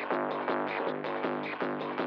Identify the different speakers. Speaker 1: なに